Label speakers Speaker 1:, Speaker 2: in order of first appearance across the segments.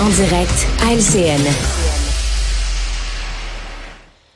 Speaker 1: en direct à LCN.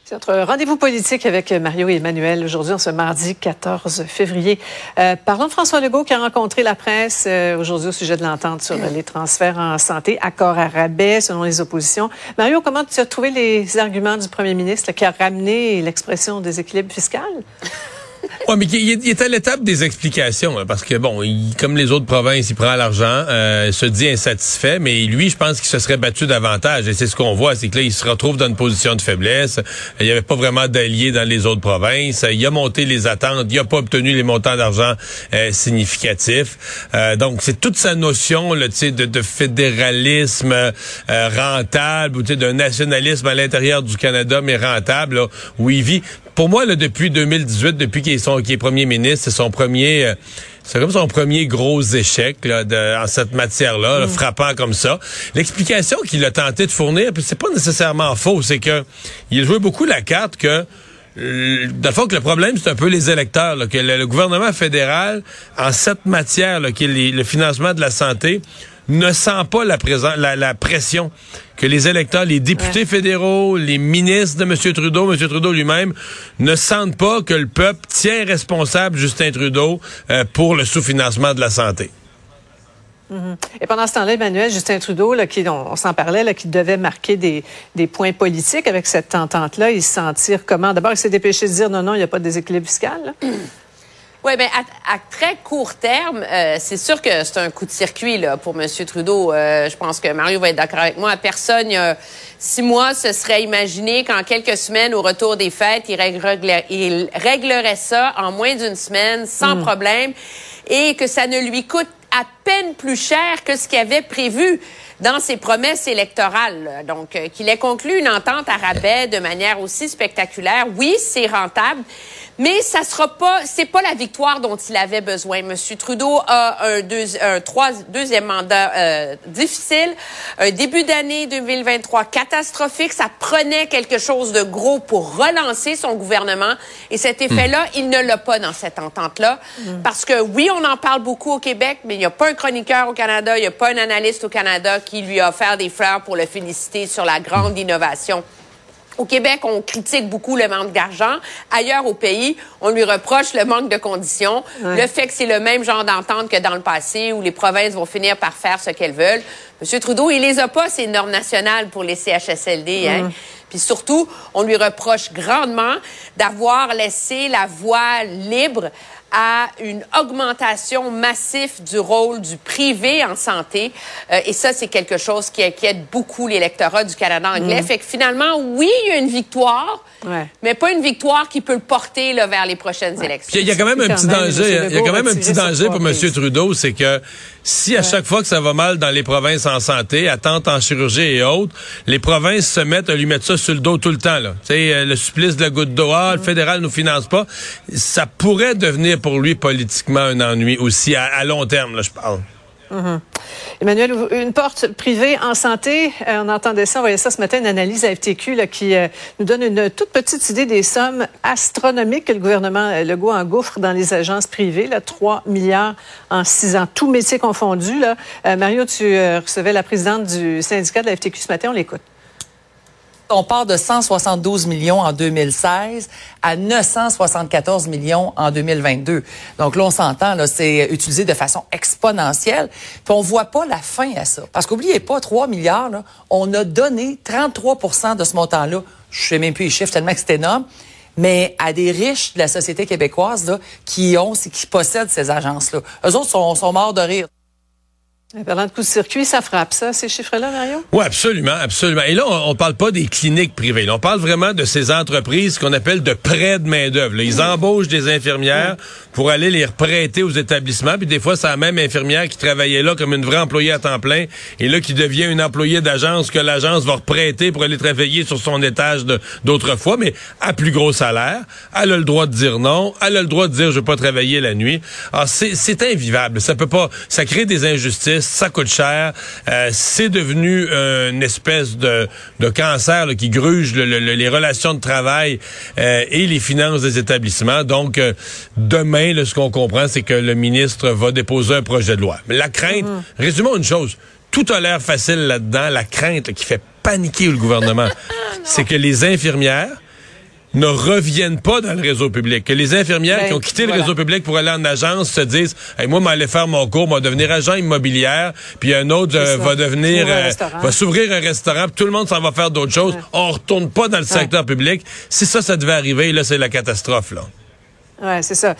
Speaker 2: C'est notre rendez-vous politique avec Mario et Emmanuel aujourd'hui, en ce mardi 14 février. Euh, parlons de François Legault qui a rencontré la presse euh, aujourd'hui au sujet de l'entente sur les transferts en santé, accord à rabais selon les oppositions. Mario, comment tu as trouvé les arguments du premier ministre qui a ramené l'expression des équilibres fiscaux?
Speaker 3: Oui, mais il, est à l'étape des explications, parce que bon, il, comme les autres provinces, il prend l'argent, euh, se dit insatisfait, mais lui, je pense qu'il se serait battu davantage. Et c'est ce qu'on voit, c'est que là, il se retrouve dans une position de faiblesse. Il n'y avait pas vraiment d'alliés dans les autres provinces. Il a monté les attentes, il n'a pas obtenu les montants d'argent euh, significatifs. Euh, donc, c'est toute sa notion, là, de, de fédéralisme euh, rentable, ou d'un nationalisme à l'intérieur du Canada, mais rentable, là, où il vit pour moi, là, depuis 2018, depuis qu'il est, est premier ministre, c'est son premier... Euh, c'est comme son premier gros échec là, de, en cette matière-là, mm. frappant comme ça. L'explication qu'il a tenté de fournir, puis c'est pas nécessairement faux, c'est que il joué beaucoup la carte que dans le fond, que le problème, c'est un peu les électeurs, que le, gouvernement fédéral, en cette matière, là, qui est le financement de la santé, ne sent pas la, la, la pression que les électeurs, les députés fédéraux, les ministres de M. Trudeau, M. Trudeau lui-même, ne sentent pas que le peuple tient responsable Justin Trudeau euh, pour le sous-financement de la santé.
Speaker 2: Mm-hmm. Et pendant ce temps-là, Emmanuel, Justin Trudeau, là, qui, on, s'en parlait, là, qui devait marquer des, des points politiques avec cette entente-là, il se sentir comment? D'abord, il s'est dépêché de dire non, non, il n'y a pas de déséquilibre fiscal.
Speaker 4: Oui, bien, à, très court terme, euh, c'est sûr que c'est un coup de circuit là, pour M. Trudeau. Euh, je pense que Mario va être d'accord avec moi. Personne, il y a six mois, se serait imaginé qu'en quelques semaines, au retour des fêtes, il, réglerait, ça en moins d'une semaine, sans hmm. problème, et que ça ne lui coûte à peine plus cher que ce qu'il avait prévu dans ses promesses électorales. Donc, euh, qu'il ait conclu une entente à rabais de manière aussi spectaculaire, oui, c'est rentable, mais ça sera pas, c'est pas la victoire dont il avait besoin. Monsieur Trudeau a un, un trois, deuxième mandat euh, difficile, un début d'année 2023 catastrophique. Ça prenait quelque chose de gros pour relancer son gouvernement. Et cet effet-là, il ne l'a pas dans cette entente-là. Mm. Parce que oui, on en parle beaucoup au Québec, mais il n'y a pas un chroniqueur au Canada, il n'y a pas un analyste au Canada qui lui a offert des fleurs pour le féliciter sur la grande innovation au Québec, on critique beaucoup le manque d'argent. Ailleurs au pays, on lui reproche le manque de conditions, le fait que c'est le même genre d'entente que dans le passé où les provinces vont finir par faire ce qu'elles veulent. Monsieur Trudeau, il les a pas, ces normes nationales pour les CHSLD. Hein? Puis surtout, on lui reproche grandement d'avoir laissé la voie libre à une augmentation massive du rôle du privé en santé. Euh, et ça, c'est quelque chose qui inquiète beaucoup l'électorat du Canada anglais. Mm. Fait que finalement, oui, il y a une victoire, mais pas une victoire qui peut le porter là, vers les prochaines élections.
Speaker 3: Il y a quand même un petit danger. Il y a quand même un petit danger pour M. Trudeau, c'est que si à chaque fois que ça va mal dans les provinces en santé, attente en chirurgie et autres, les provinces se mettent à lui mettre ça sur le dos tout le temps. Là. sais, euh, le supplice de la goutte d'eau, ah, le fédéral nous finance pas, ça pourrait devenir pour lui politiquement un ennui aussi à, long terme, là, je parle.
Speaker 2: Mm-hmm. Emmanuel, une porte privée en santé, euh, on entendait ça, on voyait ça ce matin, une analyse à FTQ là, qui euh, nous donne une toute petite idée des sommes astronomiques que le gouvernement euh, Legault engouffre dans les agences privées, là, 3 milliards en six ans, tout métier confondu. Là. Mario, tu recevais la présidente du syndicat de la FTQ ce matin, on l'écoute.
Speaker 5: On part de 172 millions en 2016 à 974 millions en 2022. Donc là, on s'entend, là, c'est utilisé de façon exponentielle. Puis on voit pas la fin à ça. Parce qu'oubliez pas, 3 milliards, là, on a donné 33% de ce montant-là. Je sais même plus les chiffres tellement que c'est énorme mais à des riches de la société québécoise là, qui ont, qui possèdent ces agences-là. Eux autres sont, sont morts de rire.
Speaker 2: Parlant de coups de circuit, ça frappe ça, ces chiffres-là, Mario?
Speaker 3: Oui, absolument, absolument. Et là, on, ne parle pas des cliniques privées. Là, on parle vraiment de ces entreprises qu'on appelle de prêt de main-d'œuvre. Ils embauchent des infirmières pour aller les reprêter aux établissements. Puis des fois, c'est la même infirmière qui travaillait là comme une vraie employée à temps plein et là qui devient une employée d'agence que l'agence va reprêter pour aller travailler sur son étage d'autrefois, mais à plus gros salaire. Elle a le droit de dire non. Elle a le droit de dire je veux pas travailler la nuit. Alors, c'est invivable. Ça peut pas, ça crée des injustices ça coûte cher. Euh, c'est devenu une espèce de, cancer qui gruge les relations de travail euh, et les finances des établissements. Donc, euh, demain, ce qu'on comprend, c'est que le ministre va déposer un projet de loi. Mais la crainte, mm-hmm. résumons une chose, tout a l'air facile là-dedans. La crainte qui fait paniquer le gouvernement, c'est que les infirmières ne reviennent pas dans le réseau public. Que les infirmières
Speaker 2: Ben,
Speaker 3: qui ont quitté
Speaker 2: voilà.
Speaker 3: le réseau public pour aller en agence se disent hey, moi m'aller faire mon cours, moi devenir agent immobilière, puis un autre euh, va devenir
Speaker 2: S'ouvrir un
Speaker 3: euh,
Speaker 2: restaurant.
Speaker 3: va s'ouvrir un restaurant, puis tout le monde s'en va faire d'autres choses. On retourne pas dans le secteur public. Si ça ça devait arriver, là c'est la catastrophe là.
Speaker 2: Ouais, c'est ça.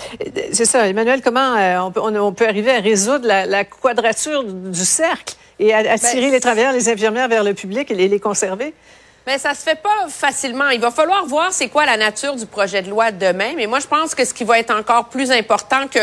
Speaker 2: C'est ça. Emmanuel, comment euh, on, peut, on, on peut arriver à résoudre la, la quadrature du cercle et à- attirer
Speaker 4: Ben,
Speaker 2: les travailleurs, les infirmières vers le public et les, les conserver?
Speaker 4: Mais ça se fait pas facilement. Il va falloir voir c'est quoi la nature du projet de loi demain. Mais moi, je pense que ce qui va être encore plus important que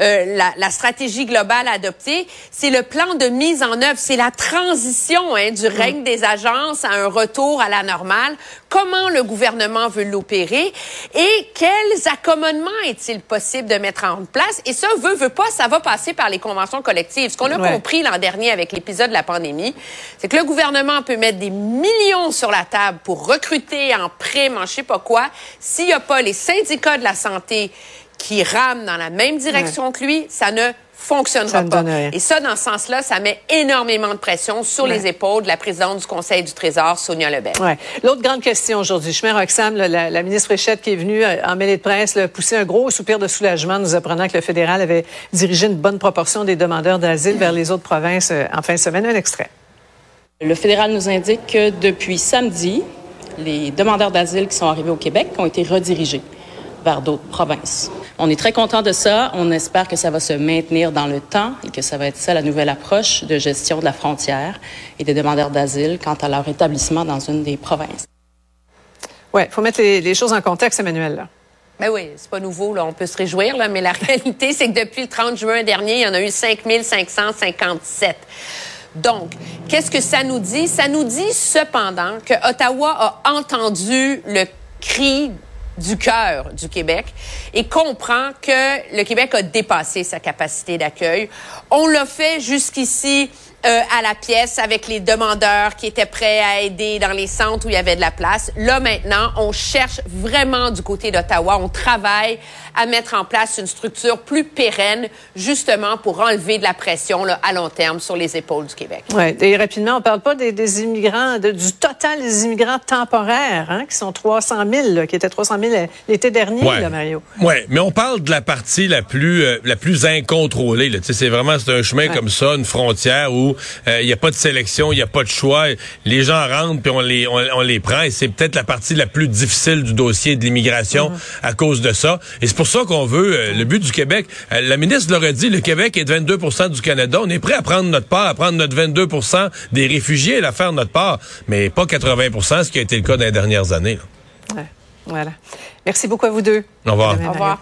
Speaker 4: euh, la, la stratégie globale adoptée, c'est le plan de mise en œuvre. C'est la transition hein, du règne des agences à un retour à la normale. Comment le gouvernement veut l'opérer et quels accommodements est-il possible de mettre en place? Et ça, veut, veut pas, ça va passer par les conventions collectives. Ce qu'on a
Speaker 2: Ouais.
Speaker 4: compris l'an dernier avec l'épisode de la pandémie, c'est que le gouvernement peut mettre des millions sur la table pour recruter en prime, en je sais pas quoi. S'il n'y a pas les syndicats de la santé qui rament dans la même direction que lui, ça ne fonctionnera
Speaker 2: Ça
Speaker 4: pas. Et ça, dans ce sens-là, ça met énormément de pression sur les épaules de la présidente du Conseil du Trésor, Sonia Lebel.
Speaker 2: Ouais. L'autre grande question aujourd'hui, Chemin Roxham, là, la, la ministre Fréchette qui est venue euh, en mêlée de presse, là, pousser un gros soupir de soulagement, nous apprenant que le fédéral avait dirigé une bonne proportion des demandeurs d'asile vers les autres provinces euh, en fin de semaine. Un extrait.
Speaker 6: Le fédéral nous indique que depuis samedi, les demandeurs d'asile qui sont arrivés au Québec ont été redirigés vers d'autres provinces. On est très content de ça. On espère que ça va se maintenir dans le temps et que ça va être ça la nouvelle approche de gestion de la frontière et des demandeurs d'asile quant à leur établissement dans une des provinces.
Speaker 2: Ouais, faut mettre les, les choses en contexte, Emmanuel. Là.
Speaker 4: Ben oui, c'est pas nouveau, là. On peut se réjouir, là, mais la réalité, c'est que depuis le 30 juin dernier, il y en a eu 5 557. Donc, qu'est-ce que ça nous dit? Ça nous dit cependant que Ottawa a entendu le cri du cœur du Québec et comprend que le Québec a dépassé sa capacité d'accueil. On l'a fait jusqu'ici euh, à la pièce avec les demandeurs qui étaient prêts à aider dans les centres où il y avait de la place. Là, maintenant, on cherche vraiment du côté d'Ottawa. On travaille à mettre en place une structure plus pérenne, justement pour enlever de la pression là, à long terme sur les épaules du Québec.
Speaker 2: Ouais. Et rapidement, on parle pas des, des immigrants, de- du total des immigrants temporaires, hein, qui sont 300 000, là, qui étaient 300 000 l'été dernier, là, Mario.
Speaker 3: Ouais, mais on parle de la partie la plus euh, la plus incontrôlée. Là. Tu sais, C'est vraiment c'est un chemin comme ça, une frontière où euh, il n'y a pas de sélection, il n'y a pas de choix. Les gens rentrent puis on les on, on les prend et c'est peut-être la partie la plus difficile du dossier de l'immigration à cause de ça. Et c'est pour ça qu'on veut euh, le but du Québec. euh, la ministre l'aurait dit, le Québec est de 22% du Canada. On est prêt à prendre notre part, à prendre notre 22% des réfugiés et à faire notre part, mais pas 80% ce qui a été le cas dans les dernières années. là.
Speaker 2: Ouais. Voilà. Merci beaucoup à vous deux.
Speaker 3: Au revoir.
Speaker 4: Au revoir.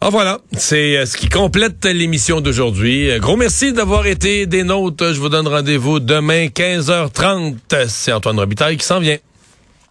Speaker 3: Ah voilà, c'est euh, ce qui complète l'émission d'aujourd'hui. Euh, Gros merci d'avoir été des nôtres. Je vous donne rendez-vous demain 15h30. C'est Antoine Robitaille qui s'en vient.